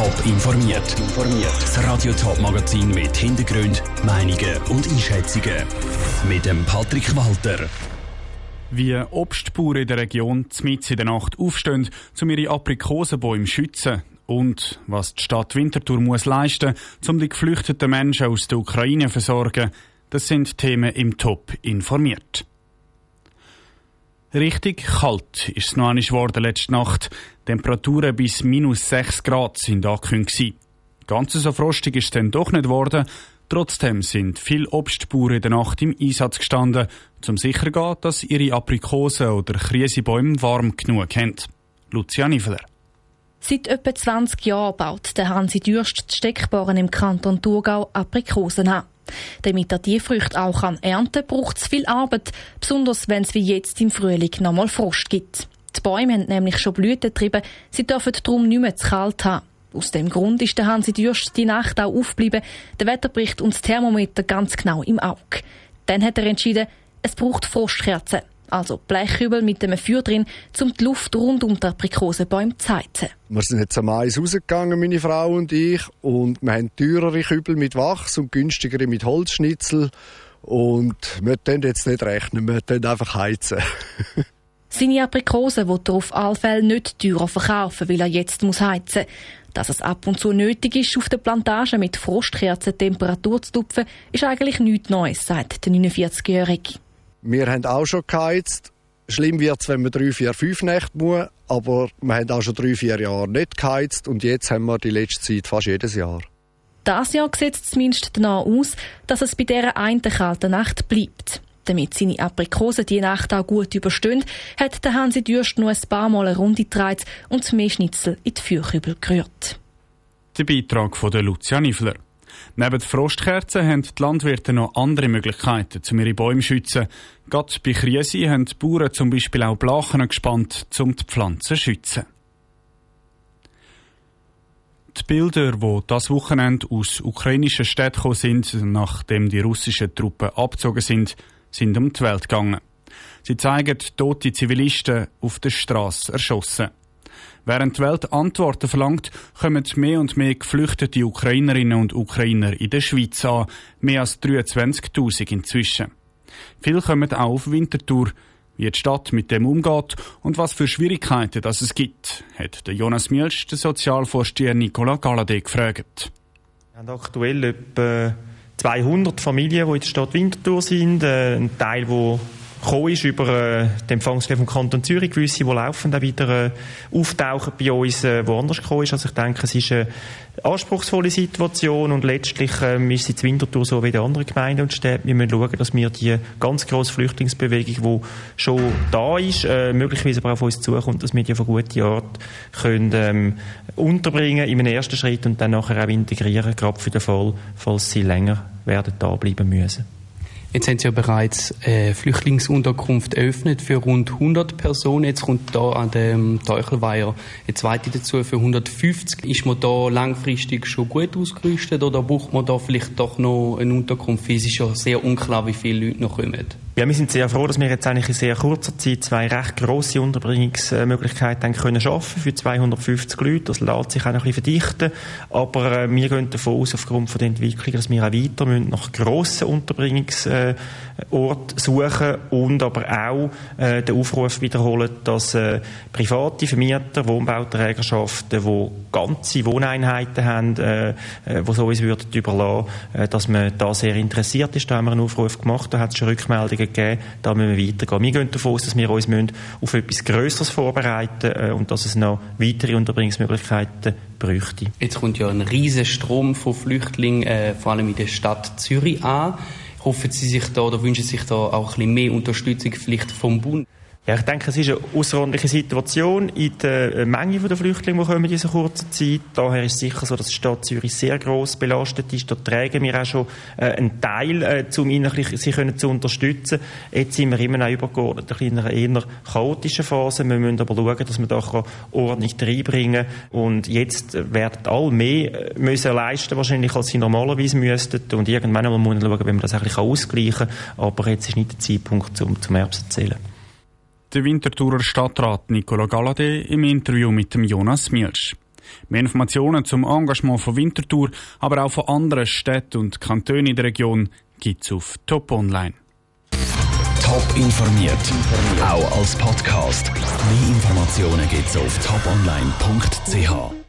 Top informiert. Das Radio Top Magazin mit Hintergrund, Meinungen und Einschätzungen mit dem Patrick Walter. Wie Obstbauern in der Region mitten in der Nacht aufstehen, um ihre Aprikosenbäume zu schützen und was die Stadt Winterthur muss leisten, um die geflüchteten Menschen aus der Ukraine zu versorgen, das sind Themen im Top informiert. Richtig kalt ist es noch einmal geworden letzte Nacht. Temperaturen bis minus 6 Grad sind angekündigt. Ganz so frostig ist es dann doch nicht geworden. Trotzdem sind viele Obstbauern in der Nacht im Einsatz gestanden, um sicher zu gehen, dass ihre Aprikosen oder Krisebäume warm genug haben. Lucia Niveler. Seit etwa 20 Jahren baut der Hansi Dürst die Steckbaren im Kanton Thurgau Aprikosen an. Damit er die Früchte auch kann ernten braucht es viel Arbeit, besonders wenn es wie jetzt im Frühling nochmal Frost gibt. Die Bäume haben nämlich schon Blüten getrieben, sie dürfen darum nicht mehr zu kalt haben. Aus dem Grund ist der Hansi Dürst die Nacht auch aufgeblieben, der Wetterbericht und das Thermometer ganz genau im Auge. Dann hat er entschieden, es braucht Frostkerzen also Blechkübel mit einem Feuer drin, um die Luft rund um die Aprikosenbäume zu heizen. Wir sind jetzt am Mais rausgegangen, meine Frau und ich, und wir haben teurere Kübel mit Wachs und günstigere mit Holzschnitzel. Und wir können jetzt nicht rechnen, wir können einfach heizen. Seine Aprikosen will er auf alle Fälle nicht teurer verkaufen, weil er jetzt muss heizen Dass es ab und zu nötig ist, auf der Plantage mit Frostkerzen Temperatur zu tupfen, ist eigentlich nichts Neues, sagt der 49-Jährige. Wir haben auch schon geheizt. Schlimm wird es, wenn man drei, vier, fünf Nächte muss, aber wir haben auch schon drei, vier Jahre nicht geheizt und jetzt haben wir die letzte Zeit fast jedes Jahr. Das Jahr sieht es zumindest danach aus, dass es bei dieser einen kalten Nacht bleibt. Damit seine Aprikosen die Nacht auch gut überstehen, hat der Hansi Dürst noch ein paar Mal eine Runde gedreht und mehr Schnitzel in die Feuerkübel gerührt. Der Beitrag von der Lucia Niffler. Neben Frostkerzen haben die Landwirte noch andere Möglichkeiten, um ihre Bäume zu schützen. Gerade bei Krise haben die Bauern zum Beispiel auch Blachen gespannt, um die Pflanzen zu schützen. Die Bilder, die das Wochenende aus ukrainischen Städten gekommen sind, nachdem die russischen Truppen abgezogen sind, sind um die Welt gegangen. Sie zeigen tote Zivilisten auf der Straße erschossen. Während die Welt Antworten verlangt, kommen mehr und mehr geflüchtete Ukrainerinnen und Ukrainer in der Schweiz an, mehr als 23.000 inzwischen. Viele kommen auch auf Winterthur. Wie die Stadt mit dem umgeht und was für Schwierigkeiten das es gibt, hat der Jonas Mielsch, der Sozialvorsteher Nicola Galladay, gefragt. Wir haben aktuell etwa 200 Familien, die in der Stadt Winterthur sind. Äh, ein Teil, der gekommen ist über äh, den Empfangsstelle vom Kanton Zürich, gewisse, die laufend auch wieder äh, auftauchen bei uns, äh, woanders gekommen ist. Also ich denke, es ist eine anspruchsvolle Situation und letztlich äh, müssen die Winterthur so wie die anderen Gemeinden und Städte, wir müssen schauen, dass wir die ganz grosse Flüchtlingsbewegung, die schon da ist, äh, möglicherweise aber auf uns zukommt, dass wir die auf eine gute Art können, ähm, unterbringen in einem ersten Schritt und dann nachher auch integrieren, gerade für den Fall, falls sie länger werden da bleiben müssen. Jetzt haben Sie ja bereits eine Flüchtlingsunterkunft eröffnet für rund 100 Personen. Jetzt kommt da an dem Teuchelweiher eine zweite dazu für 150. Ist man da langfristig schon gut ausgerüstet oder braucht man da vielleicht doch noch eine Unterkunft? Es ist ja sehr unklar, wie viele Leute noch kommen. Ja, wir sind sehr froh, dass wir jetzt eigentlich in sehr kurzer Zeit zwei recht grosse Unterbringungsmöglichkeiten können schaffen für 250 Leute. Das lässt sich auch noch ein bisschen verdichten. Aber äh, wir gehen davon aus, aufgrund von der Entwicklung, dass wir auch weiter müssen nach grossen Unterbringungsorten suchen und aber auch äh, den Aufruf wiederholen, dass äh, private Vermieter, Wohnbauträgerschaften, die ganze Wohneinheiten haben, äh, äh, die so uns würden überlassen, äh, dass man da sehr interessiert ist. Da haben wir einen Aufruf gemacht, da hat es schon Rückmeldungen gegeben, da müssen wir weitergehen. Wir gehen davon aus, dass wir uns auf etwas Größeres vorbereiten äh, und dass es noch weitere Unterbringungsmöglichkeiten bräuchte. Jetzt kommt ja ein riesiger Strom von Flüchtlingen, äh, vor allem in der Stadt Zürich an. Hoffen Sie sich da oder wünschen Sie sich da auch ein bisschen mehr Unterstützung vielleicht vom Bund? Ja, ich denke, es ist eine außerordentliche Situation in der äh, Menge der Flüchtlinge, die kommen in dieser kurzen Zeit. Daher ist es sicher so, dass die Stadt Zürich sehr gross belastet ist. Da tragen wir auch schon äh, einen Teil, äh, um sie zu unterstützen. Jetzt sind wir immer noch übergeordnet in einer eher chaotischen Phase. Wir müssen aber schauen, dass wir da ordentlich reinbringen Und jetzt werden alle mehr müssen leisten wahrscheinlich, als sie normalerweise müssten. Und irgendwann muss man schauen, wie man das eigentlich ausgleichen kann. Aber jetzt ist nicht der Zeitpunkt, um zum Herbst zu zählen der Winterthurer Stadtrat Nicola Galladay im Interview mit dem Jonas Mielsch. Mehr Informationen zum Engagement von Winterthur, aber auch von anderen Städten und Kantonen in der Region gibt's auf Top Online. Top informiert, auch als Podcast. Mehr Informationen gibt's auf toponline.ch.